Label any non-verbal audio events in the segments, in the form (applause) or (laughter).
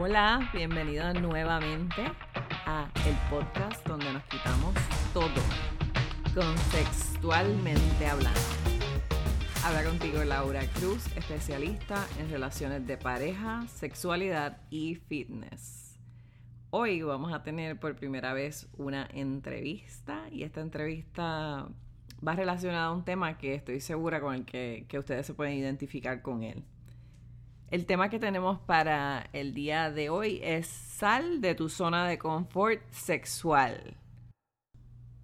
Hola, bienvenido nuevamente a el podcast donde nos quitamos todo contextualmente hablando. Habla contigo Laura Cruz, especialista en relaciones de pareja, sexualidad y fitness. Hoy vamos a tener por primera vez una entrevista y esta entrevista va relacionada a un tema que estoy segura con el que, que ustedes se pueden identificar con él. El tema que tenemos para el día de hoy es sal de tu zona de confort sexual.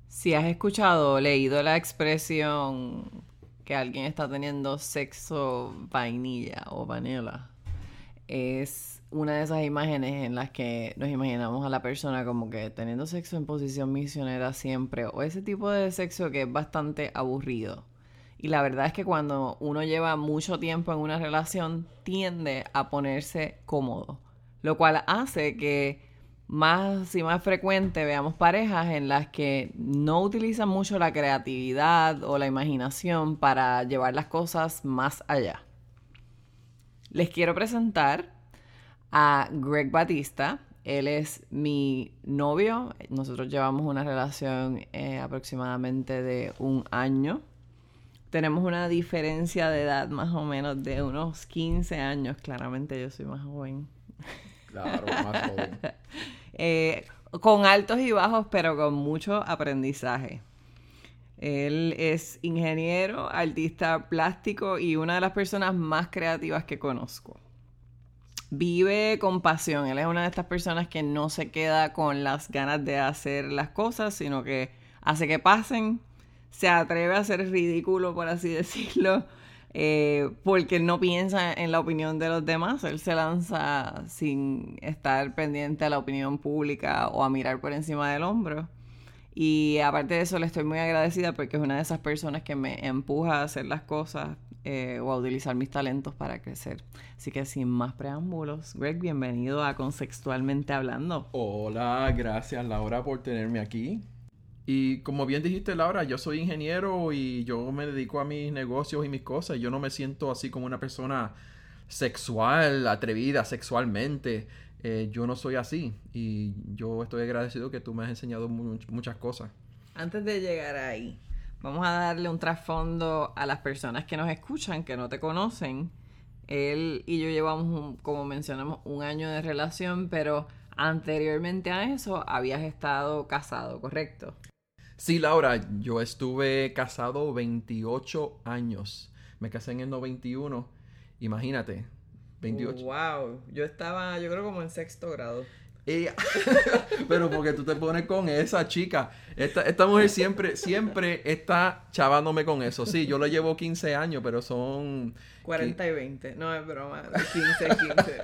Si has escuchado o leído la expresión que alguien está teniendo sexo vainilla o vanilla, es una de esas imágenes en las que nos imaginamos a la persona como que teniendo sexo en posición misionera siempre, o ese tipo de sexo que es bastante aburrido. Y la verdad es que cuando uno lleva mucho tiempo en una relación, tiende a ponerse cómodo, lo cual hace que más y más frecuente veamos parejas en las que no utilizan mucho la creatividad o la imaginación para llevar las cosas más allá. Les quiero presentar a Greg Batista. Él es mi novio. Nosotros llevamos una relación eh, aproximadamente de un año. Tenemos una diferencia de edad más o menos de unos 15 años. Claramente yo soy más joven. Claro, más joven. (laughs) Eh, con altos y bajos, pero con mucho aprendizaje. Él es ingeniero, artista plástico y una de las personas más creativas que conozco. Vive con pasión. Él es una de estas personas que no se queda con las ganas de hacer las cosas, sino que hace que pasen. Se atreve a ser ridículo, por así (laughs) decirlo, eh, porque no piensa en la opinión de los demás. Él se lanza sin estar pendiente a la opinión pública o a mirar por encima del hombro. Y aparte de eso, le estoy muy agradecida porque es una de esas personas que me empuja a hacer las cosas eh, o a utilizar mis talentos para crecer. Así que sin más preámbulos, Greg, bienvenido a Consexualmente Hablando. Hola, gracias Laura por tenerme aquí. Y como bien dijiste Laura, yo soy ingeniero y yo me dedico a mis negocios y mis cosas. Yo no me siento así como una persona sexual, atrevida sexualmente. Eh, yo no soy así y yo estoy agradecido que tú me has enseñado mu- muchas cosas. Antes de llegar ahí, vamos a darle un trasfondo a las personas que nos escuchan, que no te conocen. Él y yo llevamos, un- como mencionamos, un año de relación, pero anteriormente a eso habías estado casado, ¿correcto? Sí, Laura, yo estuve casado 28 años. Me casé en el 91. Imagínate, 28. Wow, yo estaba, yo creo como en sexto grado. Ella- (laughs) Pero porque tú te pones con esa chica. Esta, esta mujer siempre, siempre está chavándome con eso. Sí, yo le llevo 15 años, pero son... 40 y 20, no es broma, 15 15,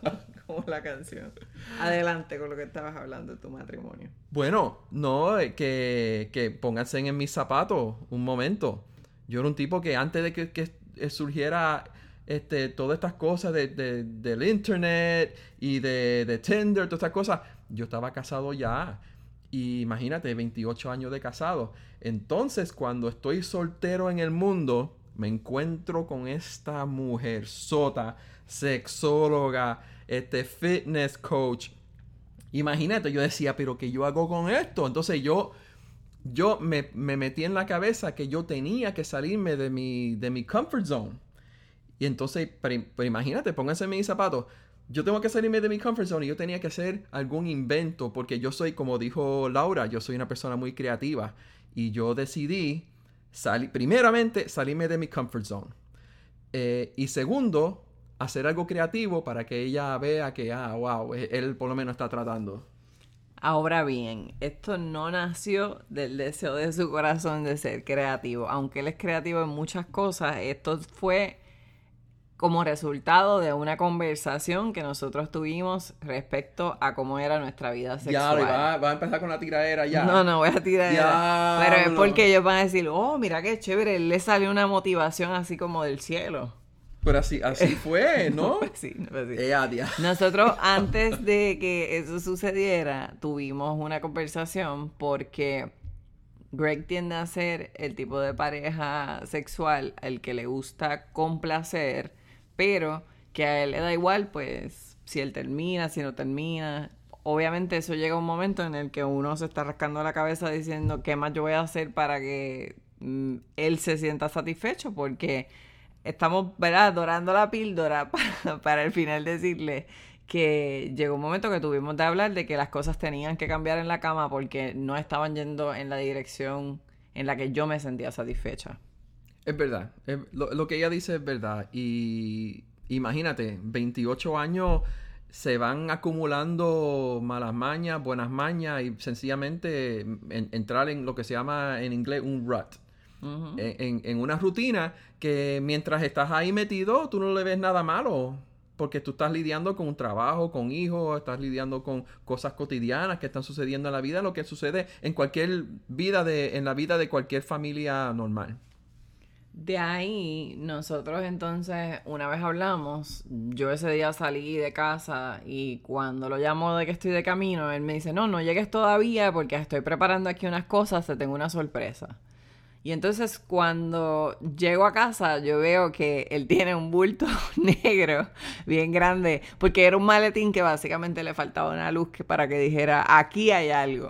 como la canción. Adelante con lo que estabas hablando de tu matrimonio. Bueno, no, eh, que, que pónganse en mis zapatos un momento. Yo era un tipo que antes de que, que, surgiera este, todas estas cosas de, de- del internet y de, de Tinder, todas estas cosas, yo estaba casado ya. Y imagínate, 28 años de casado. Entonces, cuando estoy soltero en el mundo, me encuentro con esta mujer sota, sexóloga, este fitness coach. Imagínate, yo decía, pero ¿qué yo hago con esto? Entonces yo, yo me, me metí en la cabeza que yo tenía que salirme de mi, de mi comfort zone. Y entonces, pero, imagínate, pónganse mis zapatos. Yo tengo que salirme de mi comfort zone y yo tenía que hacer algún invento porque yo soy, como dijo Laura, yo soy una persona muy creativa. Y yo decidí, sali- primeramente, salirme de mi comfort zone. Eh, y segundo, hacer algo creativo para que ella vea que, ah, wow, él- él por lo menos está tratando. Ahora bien, esto no nació del deseo de su corazón de ser creativo. Aunque él es creativo en muchas cosas, esto fue como resultado de una conversación que nosotros tuvimos respecto a cómo era nuestra vida Ya, sexual. va, va a empezar con la tiradera ya. No, no voy a tirar. Pero es porque ellos van a decir, oh, mira qué chévere, le salió una motivación así como del cielo. Pero así, así (laughs) fue, ¿no? Pues sí, pues sí. Eh, Nosotros (laughs) antes de que eso sucediera tuvimos una conversación porque Greg tiende a ser el tipo de pareja sexual al que le gusta complacer, pero que a él le da igual, pues, si él termina, si no termina. Obviamente eso llega a un momento en el que uno se está rascando la cabeza diciendo qué más yo voy a hacer para que mm, él se sienta satisfecho, porque estamos, ¿verdad?, dorando la píldora (laughs) para, para el final decirle que llegó un momento que tuvimos de hablar de que las cosas tenían que cambiar en la cama porque no estaban yendo en la dirección en la que yo me sentía satisfecha. Es verdad. lo, que ella dice es verdad. Y imagínate, 28 años se van acumulando malas mañas, buenas mañas y sencillamente entrar en lo que se llama en inglés un rut. En, en, una rutina que mientras estás ahí metido, tú no le ves nada malo porque tú estás lidiando con un trabajo, con hijos, estás lidiando con cosas cotidianas que están sucediendo en la vida, lo que sucede en cualquier vida de, en la vida de cualquier familia normal. De ahí, nosotros entonces, una vez hablamos, yo ese día salí de casa y cuando lo llamo de que estoy de camino, él me dice, no, no llegues todavía porque estoy preparando aquí unas cosas, te tengo una sorpresa. Y entonces cuando llego a casa yo veo que él tiene un bulto (laughs) negro bien grande, porque era un maletín que básicamente le faltaba una luz que para que dijera, aquí hay algo.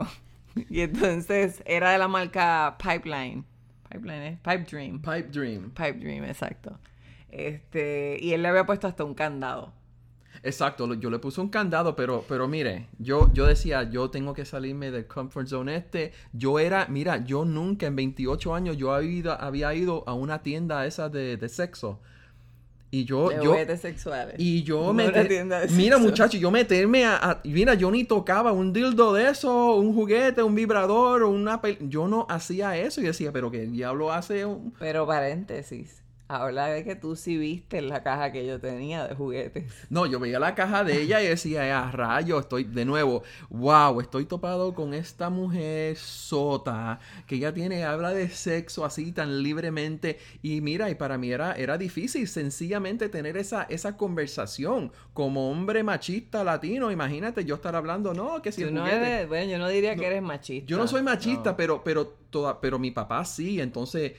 (laughs) Y entonces era de la marca Pipeline. Pipeline, ¿eh? Pipe Dream. Pipe Dream. Pipe Dream, exacto. Este, y él le había puesto hasta un candado. Exacto, yo le puse un candado, pero, pero mire, yo, yo decía, yo tengo que salirme del comfort zone este. Yo era, mira, yo nunca en 28 años yo había ido, había ido a una tienda esa de, de sexo. Y yo, de yo, sexuales. Y yo me... Mira, muchacho, yo meterme a, Mira, yo ni tocaba un dildo de eso, un juguete, un vibrador una... Yo no hacía eso y decía, pero que el diablo hace un... Pero paréntesis, Habla de que tú sí viste la caja que yo tenía de juguetes. No, yo veía la caja de ella y decía, ah, rayo, estoy de nuevo, wow, estoy topado con esta mujer sota, que ella tiene, habla de sexo así tan libremente. Y mira, y para mí era, era difícil sencillamente tener esa, esa conversación como hombre machista latino. Imagínate yo estar hablando, no, que si no eres, bueno, yo no diría que eres machista. Yo no soy machista, pero, pero, toda, pero mi papá sí, entonces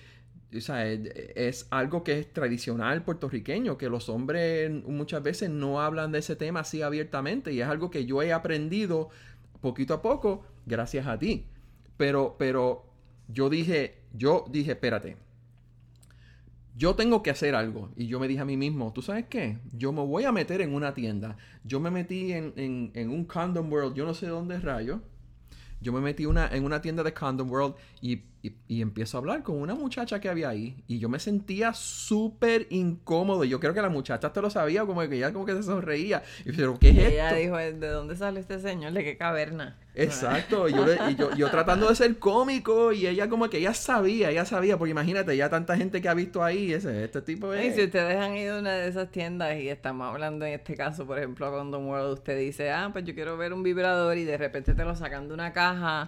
o sea, es, algo que es tradicional puertorriqueño, que los hombres muchas veces no hablan de ese tema así abiertamente y es algo que yo he aprendido poquito a poco gracias a ti. Pero, pero yo dije, yo dije, espérate, yo tengo que hacer algo. Y yo me dije a mí mismo, ¿tú sabes qué? Yo me voy a meter en una tienda. Yo me metí en, en, en un condom world, yo no sé dónde rayo yo me metí una, en una tienda de Condom World y, y, empiezo a hablar con una muchacha que había ahí. Y yo me sentía súper incómodo. Yo creo que la muchacha te lo sabía, como que ella como que se sonreía. Y pero, ¿qué es esto? Ella dijo, ¿de dónde sale este señor? ¿De qué caverna? Exacto, (laughs) y yo, yo, tratando de ser cómico y ella como que ella sabía, ella sabía, porque imagínate, ya tanta gente que ha visto ahí, ese, este tipo es... Y si ustedes han ido a una de esas tiendas y estamos hablando en este caso, por ejemplo, con Don World, usted dice, ah, pues yo quiero ver un vibrador y de repente te lo sacan de una caja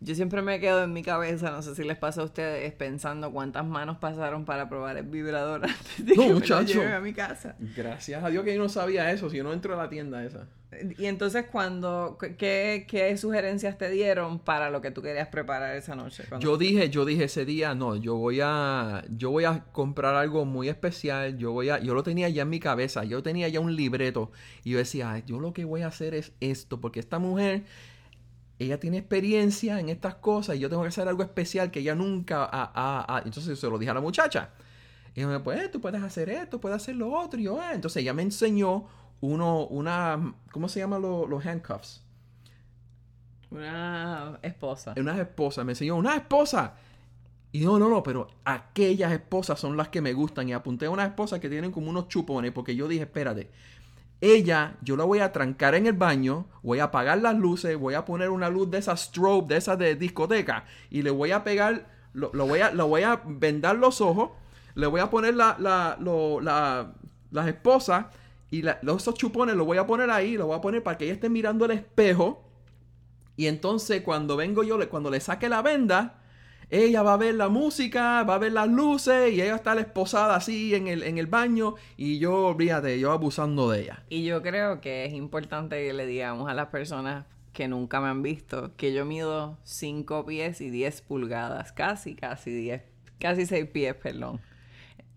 yo siempre me quedo en mi cabeza, no sé si les pasa a ustedes, pensando cuántas manos pasaron para probar el vibrador (laughs) antes de que muchacho. a mi casa. Gracias a Dios que yo no sabía eso, si yo no entro a la tienda esa. Y entonces, cuando, ¿qué, ¿qué, sugerencias te dieron para lo que tú querías preparar esa noche? Yo dije, yo dije ese día, no, yo voy a, yo voy a comprar algo muy especial, yo voy a, yo lo tenía ya en mi cabeza, yo tenía ya un libreto, y yo decía, yo lo que voy a hacer es esto, porque esta mujer ella tiene experiencia en estas cosas y yo tengo que hacer algo especial que ella nunca ha... Entonces se lo dije a la muchacha. Y me pues, tú puedes hacer esto, puedes hacer lo otro. Y yo, ah". Entonces ella me enseñó uno, una, ¿cómo se llaman los handcuffs? Una esposa. Una esposa, me enseñó una esposa. Y no, no, no, pero aquellas esposas son las que me gustan. Y apunté a una esposa que tienen como unos chupones, porque yo dije, espérate, ella, yo la voy a trancar en el baño, voy a apagar las luces, voy a poner una luz de esa strobe, de esa de discoteca, y le voy a pegar, lo, voy, a, lo voy a vendar los ojos, le voy a poner la, la, la, las esposas, y esos chupones los voy a poner ahí, los voy a poner para que ella esté mirando el espejo, y entonces cuando vengo yo, cuando le saque la venda, ella va a ver la música, va a ver las luces y ella está esposada así en el, en el baño y yo, olvídate, yo abusando de ella. Y yo creo que es importante que le digamos a las personas que nunca me han visto que yo mido 5 pies y 10 pulgadas, casi, casi 10, casi 6 pies, perdón.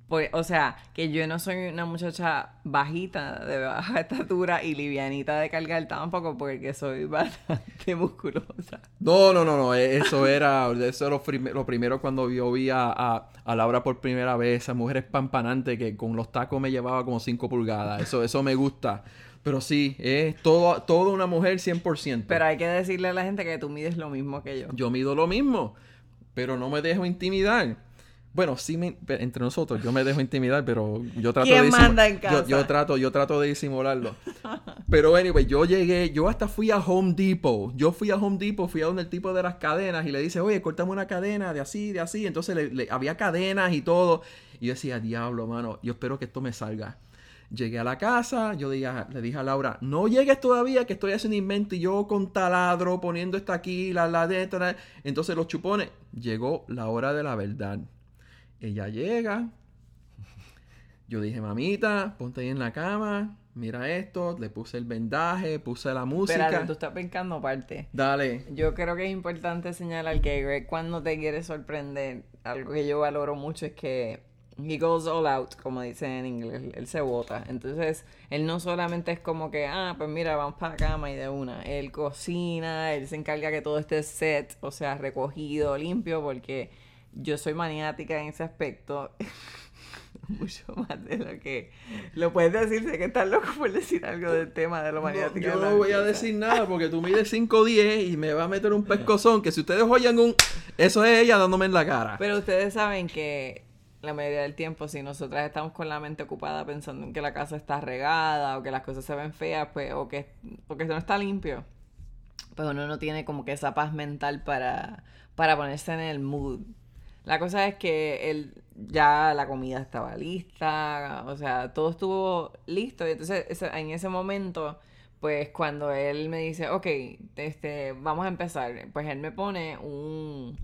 Pues, o sea, que yo no soy una muchacha bajita, de baja (laughs) estatura y livianita de cargar tampoco, porque soy (laughs) bastante musculosa. No, no, no, no. e- Eso era, eso era lo, prim- lo primero cuando yo vi a, a, a Laura por primera vez, esa mujer espampanante que con los tacos me llevaba como 5 pulgadas. Eso, eso me gusta. Pero sí, es todo, toda una mujer 100%. Pero hay que decirle a la gente que tú mides lo mismo que yo. Yo mido lo mismo, pero no me dejo intimidar. Bueno, sí, me- entre nosotros, yo me dejo intimidar, pero yo trato ¿Quién de manda en Yo, casa? yo trato, yo trato de disimularlo. Pero anyway, yo llegué, yo hasta fui a Home Depot. Yo fui a Home Depot, fui a donde el tipo de las cadenas y le dice, oye, cortame una cadena de así, de así. Entonces le- le- había cadenas y todo. Y yo decía, diablo, mano, yo espero que esto me salga. Llegué a la casa, yo dije le dije a Laura, no llegues todavía que estoy haciendo invento y yo con taladro poniendo esto aquí, la, la de Entonces los chupones, llegó la hora de la verdad. Ella llega, yo dije, mamita, ponte ahí en la cama, mira esto, le puse el vendaje, puse la música. Espérate, tú estás brincando aparte. Dale. Yo creo que es importante señalar que Greg cuando te quiere sorprender, algo que yo valoro mucho es que he goes all out, como dicen en inglés, él se vota. Entonces, él no solamente es como que, ah, pues mira, vamos para la cama y de una. Él cocina, él se encarga que todo esté set, o sea, recogido, limpio, porque yo soy maniática en ese aspecto. (laughs) Mucho más de lo que lo puedes decir, sé que estás loco por decir algo del tema de lo No, maniática. yo la no voy a decir nada porque tú mides 5'10 y me va a meter un pescozón que si ustedes oyen un... Eso es ella dándome en la cara. Pero ustedes saben que la mayoría del tiempo, si nosotras estamos con la mente ocupada pensando en que la casa está regada o que las cosas se ven feas, pues, o que, o que no está limpio, pues uno no tiene como que esa paz mental para, para ponerse en el mood. La cosa es que él, ya la comida estaba lista, o sea, todo estuvo listo. Y entonces, en ese momento, pues cuando él me dice, ok, este, vamos a empezar, pues él me pone un,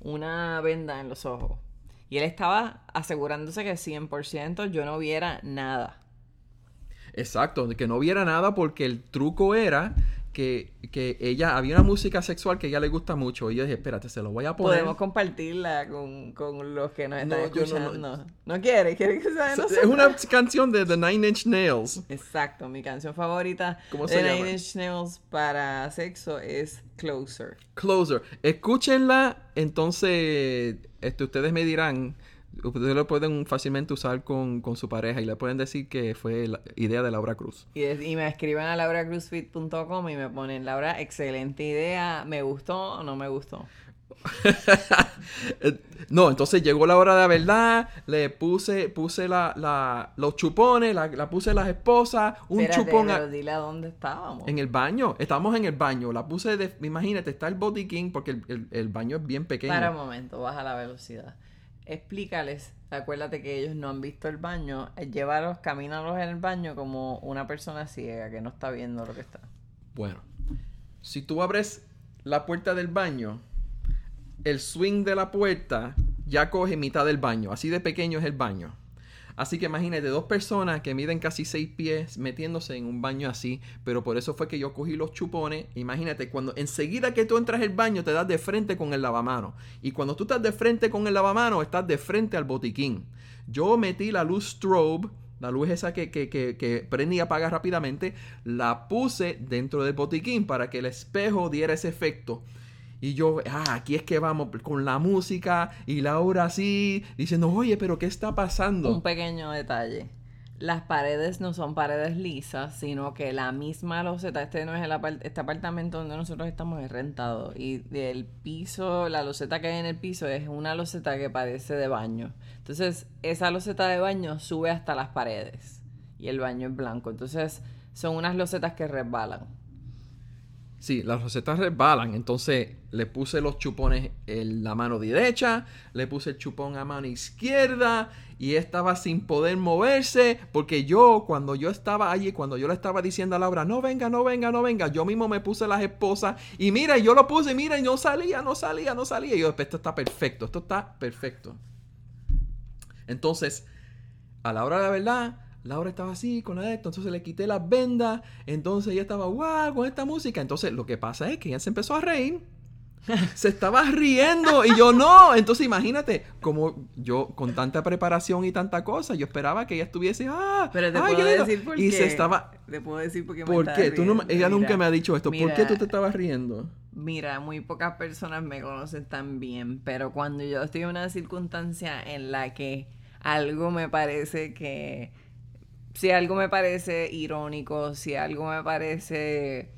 una venda en los ojos. Y él estaba asegurándose que 100% yo no viera nada. Exacto, que no viera nada porque el truco era que, que ella, había una música sexual que a ella le gusta mucho y yo dije, espérate, se lo voy a poner. Podemos compartirla con, con los que nos están No, yo no- escuchando. No, quiere, quiere que sea de es una canción de The Nine Inch Nails. Exacto, mi canción favorita ¿Cómo de se Nine llama? Inch Nails para sexo es Closer. Closer. Escúchenla, entonces este, ustedes me dirán, ustedes lo pueden fácilmente usar con, con su pareja y le pueden decir que fue la idea de Laura Cruz. Y, es- y me escriben a lauracruzfit.com y me ponen, Laura, excelente idea, ¿me gustó o no me gustó? (laughs) Eh, no, entonces llegó la hora de la verdad, le puse, puse la, la- los chupones, la, la puse las esposas, un Espérate, chupón a- pero dile a dónde estábamos. en el baño, estábamos en el baño, la puse de, imagínate, está el botiquín porque el, el- el baño es bien pequeño. Para un momento, baja la velocidad. Explícales, acuérdate que ellos no han visto el baño, eh, llévalos, camínalos en el baño como una persona ciega que no está viendo lo que está. Bueno, si tú abres la puerta del baño, el swing de la puerta ya coge mitad del baño. Así de pequeño es el baño. Así que imagínate dos personas que miden casi seis pies metiéndose en un baño así. Pero por eso fue que yo cogí los chupones. Imagínate, cuando enseguida que tú entras al baño te das de frente con el lavamano. Y cuando tú estás de frente con el lavamano, estás de frente al botiquín. Yo metí la luz strobe, la luz esa que, que, que, que prende y apaga rápidamente, la puse dentro del botiquín para que el espejo diera ese efecto. Y yo, ah, aquí es que vamos con la música y Laura así, diciendo, oye, pero ¿qué está pasando? Un pequeño detalle. Las paredes no son paredes lisas, sino que la misma loseta, este no es el este apartamento donde nosotros estamos es rentado. Y del piso, la loseta que hay en el piso es una loseta que parece de baño. Entonces, esa loseta de baño sube hasta las paredes. Y el baño es blanco. Entonces, son unas losetas que resbalan. Sí, las rosetas resbalan. Entonces le puse los chupones en la mano derecha, le puse el chupón a mano izquierda y estaba sin poder moverse porque yo, cuando yo estaba allí, cuando yo le estaba diciendo a Laura, no venga, no venga, no venga, yo mismo me puse las esposas y mira, yo lo puse, mira, y no salía, no salía, no salía. Y yo, esto está perfecto, esto está perfecto. Entonces, a la hora de la verdad, Laura estaba así con esto, entonces le quité las vendas, entonces ella estaba guau con esta música. Entonces lo que pasa es que ella se empezó a reír. (laughs) Se estaba riendo y yo no. Entonces imagínate, como yo con tanta preparación y tanta cosa, yo esperaba que ella estuviese, ah, Pero te ay, puedo qué lindo". decir por y qué. se estaba, Te puedo decir por qué me ¿por estaba qué? Tú no, ella nunca me ha dicho esto. ¿Por qué tú te estabas riendo? Mira, muy pocas personas me conocen tan bien, pero cuando yo estoy en una circunstancia en la que algo me parece que, si algo me parece irónico, si algo me parece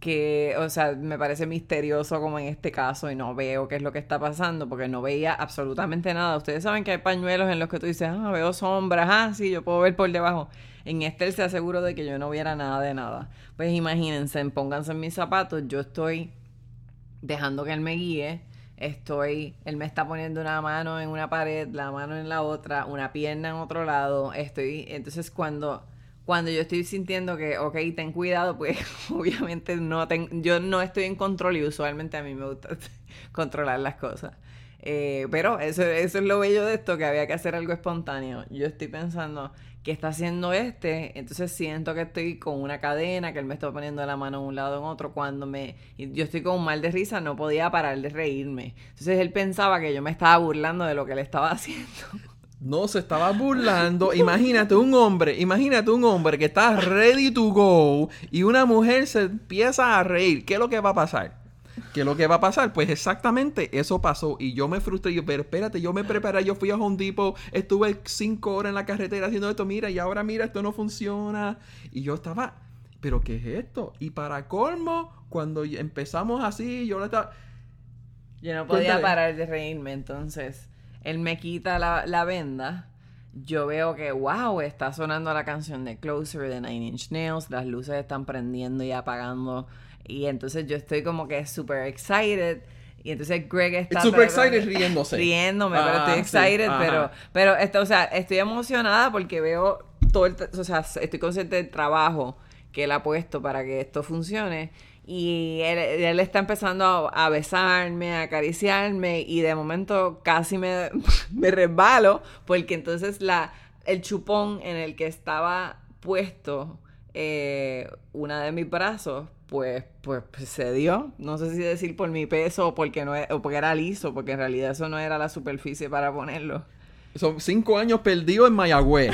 que, o sea, me parece misterioso como en este caso y no veo qué es lo que está pasando porque no veía absolutamente nada. Ustedes saben que hay pañuelos en los que tú dices, ah, veo sombras, ah, sí, yo puedo ver por debajo. En este él se aseguró de que yo no viera nada de nada. Pues imagínense, pónganse en mis zapatos, yo estoy dejando que él me guíe. Estoy, él me está poniendo una mano en una pared, la mano en la otra, una pierna en otro lado. Estoy, entonces cuando, cuando yo estoy sintiendo que, ok, ten cuidado, pues (laughs) obviamente no ten- yo no estoy en control y usualmente a mí me gusta (laughs) controlar las cosas. Eh, pero eso, eso es lo bello de esto, que había que hacer algo espontáneo. Yo estoy pensando, ¿qué está haciendo este? Entonces siento que estoy con una cadena, que él me está poniendo la mano en un lado en otro. Cuando me. Yo estoy con un mal de risa, no podía parar de reírme. Entonces él pensaba que yo me estaba burlando de lo que él estaba (laughs) haciendo. No, se estaba burlando. Imagínate un hombre, imagínate un hombre que está ready to go y una mujer se empieza a reír. ¿Qué es lo que va a pasar? ¿Qué es lo que va a pasar? Pues exactamente eso pasó y yo me frustré. Yo, pero espérate, yo me preparé, yo fui a Home Depot, estuve cinco horas en la carretera haciendo esto, mira, y ahora mira, esto no funciona. Y yo estaba, ¿pero qué es esto? Y para colmo, cuando empezamos así, yo le estaba... Yo no podía Cuéntale. parar de reírme, entonces él me quita la, la venda. Yo veo que, wow, está sonando la canción de Closer de Nine Inch Nails, las luces están prendiendo y apagando. Y entonces yo estoy como que super excited. Y entonces Greg está. Super excited riéndose. Riéndome, pero Ah, estoy sí, excited, ajá. pero, pero esto, o sea, estoy emocionada porque veo todo el, o sea, estoy consciente del trabajo que él ha puesto para que esto funcione. Y él, él está empezando a, a besarme, a acariciarme y de momento casi me, (laughs) me resbalo porque entonces la, el chupón en el que estaba puesto eh, una de mis brazos, pues, pues, pues, se dio. No sé si decir por mi peso o porque, no, e- o porque era liso, porque en realidad eso no era la superficie para ponerlo. Son cinco años perdidos en Mayagüez.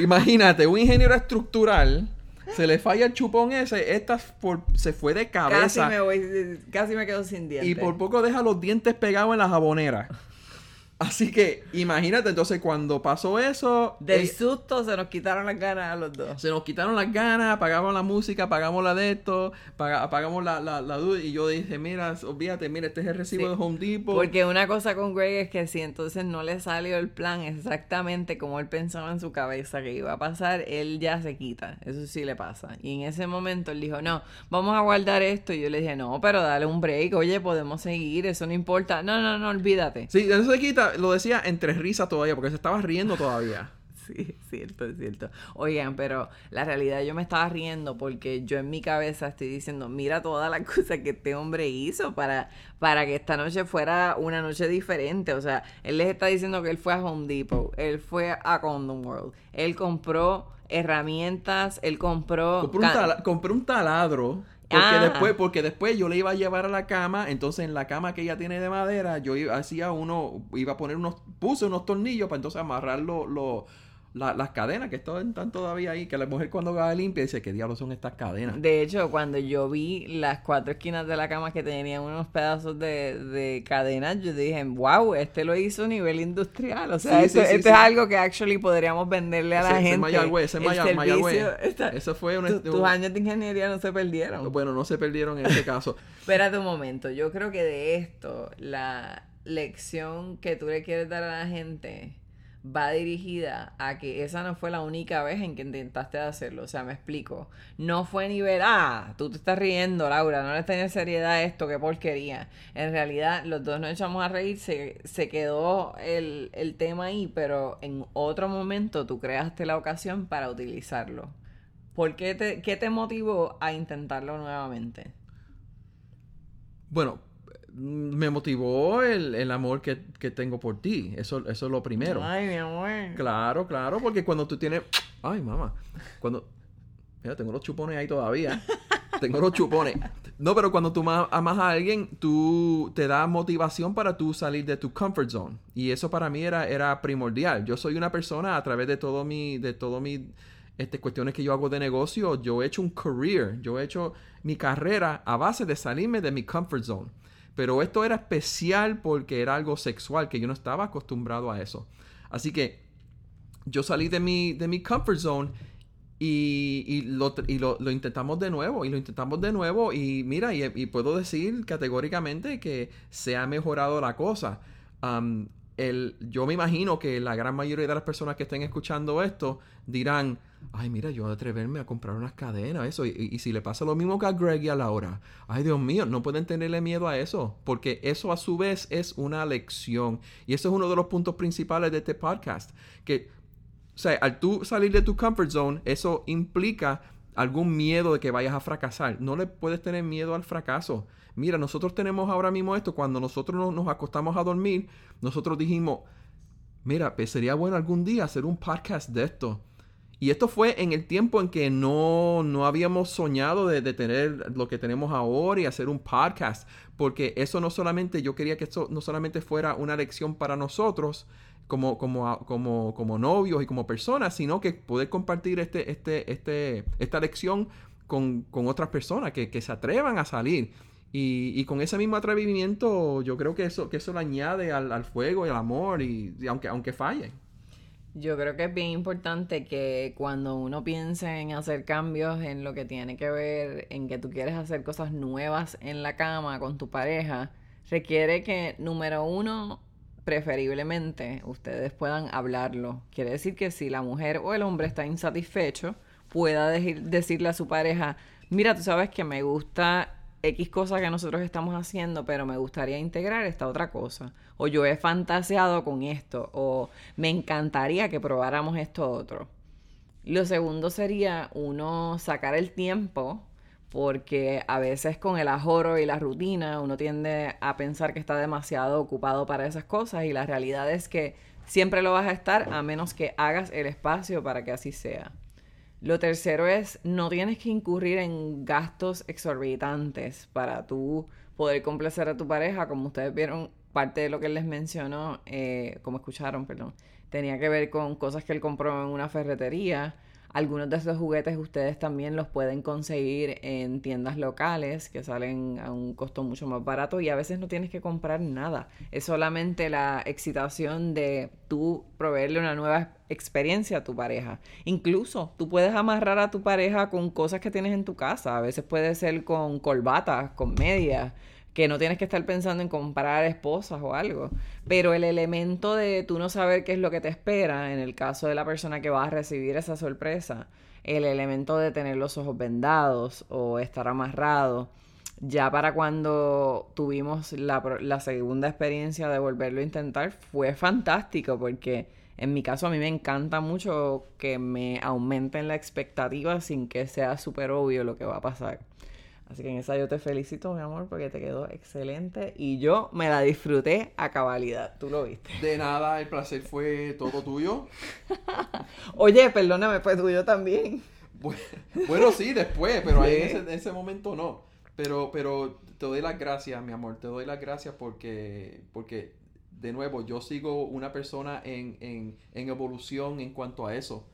Imagínate, un ingeniero estructural, se le falla el chupón ese, esta por- se fue de Casi cabeza me voy, casi me quedo sin dientes. y por poco deja los dientes pegados en la jabonera. Así que imagínate, entonces cuando pasó eso, Del eh, susto se nos quitaron las ganas a los dos. se nos quitaron las ganas, apagamos la música, apagamos la de esto, paga- apagamos la, la, la luz y yo dije, mira, olvídate, mira, este es el recibo Sí, de Home Depot. Porque una cosa con Greg es que si entonces no le salió el plan exactamente como él pensaba en su cabeza que iba a pasar, él ya se quita. Eso sí le pasa. Y en ese momento él dijo, no, vamos a guardar esto. Y yo le dije, no, pero dale un break. Oye, podemos seguir, eso no importa. No, no, no, olvídate. Sí, eso se quita, lo decía entre risas todavía, porque se estaba riendo todavía. (laughs) Sí, es cierto, es cierto. Oigan, pero la realidad yo me estaba riendo porque yo en mi cabeza estoy diciendo, mira todas las (laughs) cosas que este hombre hizo para, para que esta noche fuera una noche diferente. O sea, él les está diciendo que él fue a Home Depot, él fue a Condom World, él compró herramientas, él compró... Un, tala- compré un taladro. Porque Ah. después, porque después yo le iba a llevar a la cama, entonces en la cama que ella tiene de madera, yo iba- hacía uno, iba a poner unos, puse unos tornillos para entonces amarrar lo- lo- la- las cadenas que están, todavía ahí, que la mujer cuando va limpia dice, ¿qué diablos son estas cadenas? De hecho, cuando yo vi las cuatro esquinas de la cama que tenían unos pedazos de, de cadenas, yo dije, wow, este lo hizo a nivel industrial. O sea, Sí, esto, sí, sí, esto es algo que actually podríamos venderle a la Ese- ese gente. Mayagüez, ese El Maya- servicio Mayagüez. está- Eso fue un- tu- tus años de ingeniería no se perdieron. Bueno, no se perdieron en ese caso. (laughs) Espérate un momento, yo creo que de esto, la lección que tú le quieres dar a la gente va dirigida a que esa no fue la única vez en que intentaste hacerlo. O sea, me explico. No fue nivel, ah, tú te estás riendo, Laura, no le tenés seriedad esto, qué porquería. En realidad, los dos nos echamos a reír, se, se quedó el, el tema ahí, pero en otro momento tú creaste la ocasión para utilizarlo. ¿Por qué te, qué te motivó a intentarlo nuevamente? Bueno, me motivó el, el amor que, que tengo por ti. Eso, eso es lo primero. Ay, mi amor. Claro, claro, porque cuando tú tienes. Ay, mamá. Cuando. Mira, tengo los chupones ahí todavía. (laughs) tengo los chupones. No, pero cuando tú amas a alguien, tú te da motivación para tú salir de tu comfort zone. Y eso para mí era, era primordial. Yo soy una persona a través de todo mi, de todo mi este, cuestiones que yo hago de negocio, yo he hecho un career, yo he hecho mi carrera a base de salirme de mi comfort zone. Pero esto era especial porque era algo sexual, que yo no estaba acostumbrado a eso. Así que yo salí de mi, de mi comfort zone y, lo, intentamos de nuevo, y lo intentamos de nuevo, y mira, y, puedo decir categóricamente que se ha mejorado la cosa. el, yo me imagino que la gran mayoría de las personas que estén escuchando esto dirán, ay, mira, yo atreverme a comprar unas cadenas, eso. Y, si le pasa lo mismo que a Greg y a Laura, ay, Dios mío, no pueden tenerle miedo a eso, porque eso a su vez es una lección. Y eso es uno de los puntos principales de este podcast, que, o sea, al tú salir de tu comfort zone, eso implica algún miedo de que vayas a fracasar. No le puedes tener miedo al fracaso. Mira, nosotros tenemos ahora mismo esto, cuando nosotros nos acostamos a dormir, nosotros dijimos, mira, pues sería bueno algún día hacer un podcast de esto y esto fue en el tiempo en que no, no habíamos soñado de, tener lo que tenemos ahora y hacer un podcast, porque eso no solamente, yo quería que esto no solamente fuera una lección para nosotros como, como, como, como novios y como personas, sino que poder compartir este, este, este, esta lección con, otras personas que, se atrevan a salir. Y, con ese mismo atrevimiento, yo creo que eso, que eso le añade al, al fuego y al amor, y, y aunque, aunque fallen. Yo creo que es bien importante que cuando uno piense en hacer cambios en lo que tiene que ver en que tú quieres hacer cosas nuevas en la cama con tu pareja, requiere que, número uno, preferiblemente ustedes puedan hablarlo. Quiere decir que si la mujer o el hombre está insatisfecho, pueda decirle a su pareja, mira, tú sabes que me gusta X cosa que nosotros estamos haciendo, pero me gustaría integrar esta otra cosa. O yo he fantaseado con esto, o me encantaría que probáramos esto otro. Lo segundo sería uno sacar el tiempo, porque a veces con el ajoro y la rutina uno tiende a pensar que está demasiado ocupado para esas cosas y la realidad es que siempre lo vas a estar a menos que hagas el espacio para que así sea. Lo tercero es, no tienes que incurrir en gastos exorbitantes para tú poder complacer a tu pareja. Como ustedes vieron, parte de lo que él les mencionó, eh, como escucharon, perdón, tenía que ver con cosas que él compró en una ferretería algunos de esos juguetes ustedes también los pueden conseguir en tiendas locales que salen a un costo mucho más barato y a veces no tienes que comprar nada. Es solamente la excitación de tú proveerle una nueva experiencia a tu pareja. Incluso tú puedes amarrar a tu pareja con cosas que tienes en tu casa. A veces puede ser con colbatas, con medias que no tienes que estar pensando en comprar esposas o algo. Pero el elemento de tú no saber qué es lo que te espera, en el caso de la persona que va a recibir esa sorpresa, el elemento de tener los ojos vendados o estar amarrado, ya para cuando tuvimos la, la segunda experiencia de volverlo a intentar, fue fantástico porque en mi caso a mí me encanta mucho que me aumenten la expectativa sin que sea súper obvio lo que va a pasar. Así que en esa yo te felicito, mi amor, porque te quedó excelente y yo me la disfruté a cabalidad. ¿Tú lo viste? De nada, el placer fue todo tuyo. (laughs) Oye, perdóname, fue tuyo también. Bueno, sí, después, pero ahí en ese, momento no. Pero, pero te doy las gracias, mi amor, te doy las gracias porque, porque de nuevo, yo sigo una persona en, en, en evolución en cuanto a eso.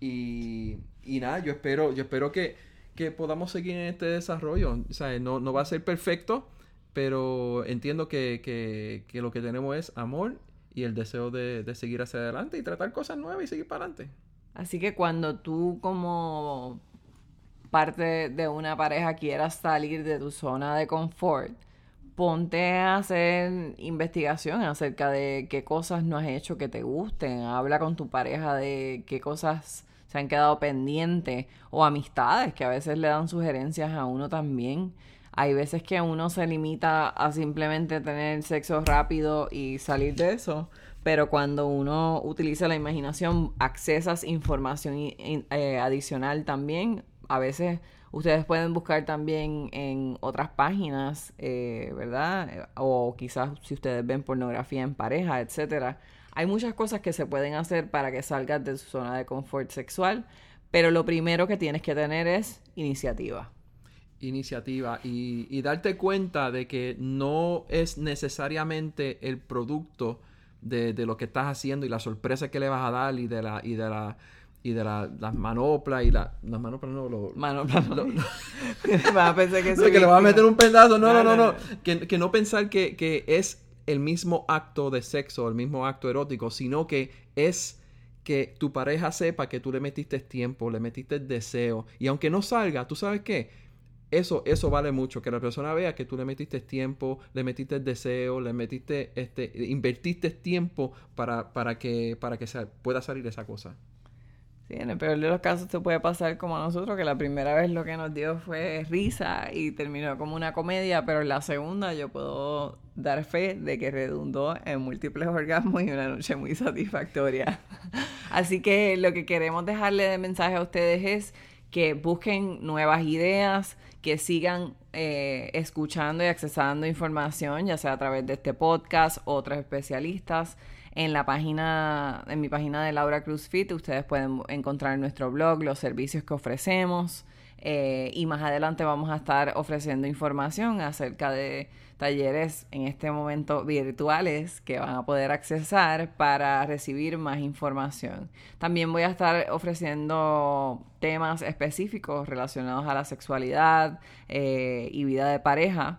Y, y nada, yo espero, yo espero que que podamos seguir en este desarrollo. O sea, no, no va a ser perfecto, pero entiendo que, que, lo que tenemos es amor y el deseo de, de, seguir hacia adelante y tratar cosas nuevas y seguir para adelante. Así que cuando tú como parte de una pareja quieras salir de tu zona de confort, ponte a hacer investigación acerca de qué cosas no has hecho que te gusten. Habla con tu pareja de qué cosas se han quedado pendientes o amistades que a veces le dan sugerencias a uno también. Hay veces que uno se limita a simplemente tener sexo rápido y salir de eso, pero cuando uno utiliza la imaginación, accesas información eh, adicional también. A veces ustedes pueden buscar también en otras páginas, eh, ¿verdad? O quizás si ustedes ven pornografía en pareja, etcétera hay muchas cosas que se pueden hacer para que salgas de su zona de confort sexual, pero lo primero que tienes que tener es iniciativa. iniciativa y, y, darte cuenta de que no es necesariamente el producto de, de, lo que estás haciendo y la sorpresa que le vas a dar y de la y de la y de la, las manoplas y la, las manoplas no lo, manoplas lo, (laughs) a pensar que, (laughs) eso que le va a meter un pedazo. No no no. no, Que, que, no pensar que, que es el mismo acto de sexo el mismo acto erótico sino que es que tu pareja sepa que tú le metiste tiempo le metiste deseo y aunque no salga tú sabes qué eso, eso vale mucho, que la persona vea que tú le metiste tiempo, le metiste deseo, le metiste, este, invertiste tiempo para, para que, para que pueda salir esa cosa. Sí, en el peor de los casos te puede pasar como a nosotros, que la primera vez lo que nos dio fue risa y terminó como una comedia, pero la segunda yo puedo dar fe de que redundó en múltiples (laughs) orgasmos y una noche muy satisfactoria. (laughs) Así que lo que queremos dejarle de mensaje a ustedes es que busquen nuevas ideas, que sigan eh, escuchando y accesando información, ya sea a través de este podcast, otros especialistas. En la página, en mi página de Laura Cruz Fit, ustedes pueden encontrar nuestro blog, los servicios que ofrecemos. Eh, y más adelante vamos a estar ofreciendo información acerca de talleres en este momento virtuales que van a poder accesar para recibir más información. También voy a estar ofreciendo temas específicos relacionados a la sexualidad eh, y vida de pareja,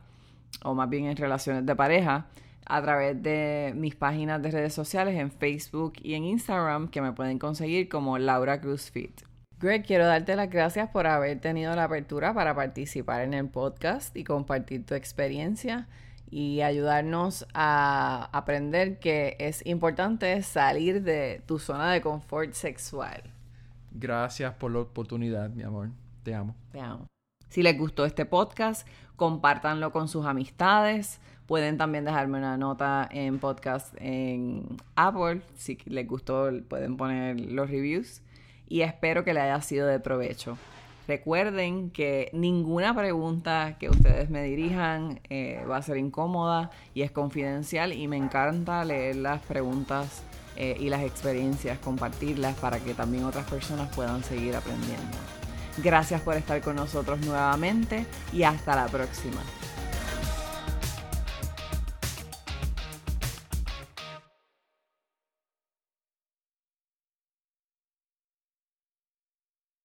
o más bien en relaciones de pareja a través de mis páginas de redes sociales en Facebook y en Instagram que me pueden conseguir como Laura Cruz Fit. Greg, quiero darte las gracias por haber tenido la apertura para participar en el podcast y compartir tu experiencia y ayudarnos a aprender que es importante salir de tu zona de confort sexual. Gracias por la oportunidad, mi amor. Te amo. Te amo. Si les gustó este podcast, compártanlo con sus amistades. Pueden también dejarme una nota en podcast en Apple. Si les gustó, pueden poner los reviews y espero que le haya sido de provecho. Recuerden que ninguna pregunta que ustedes me dirijan eh, va a ser incómoda y es confidencial y me encanta leer las preguntas eh, y las experiencias, compartirlas para que también otras personas puedan seguir aprendiendo. Gracias por estar con nosotros nuevamente y hasta la próxima.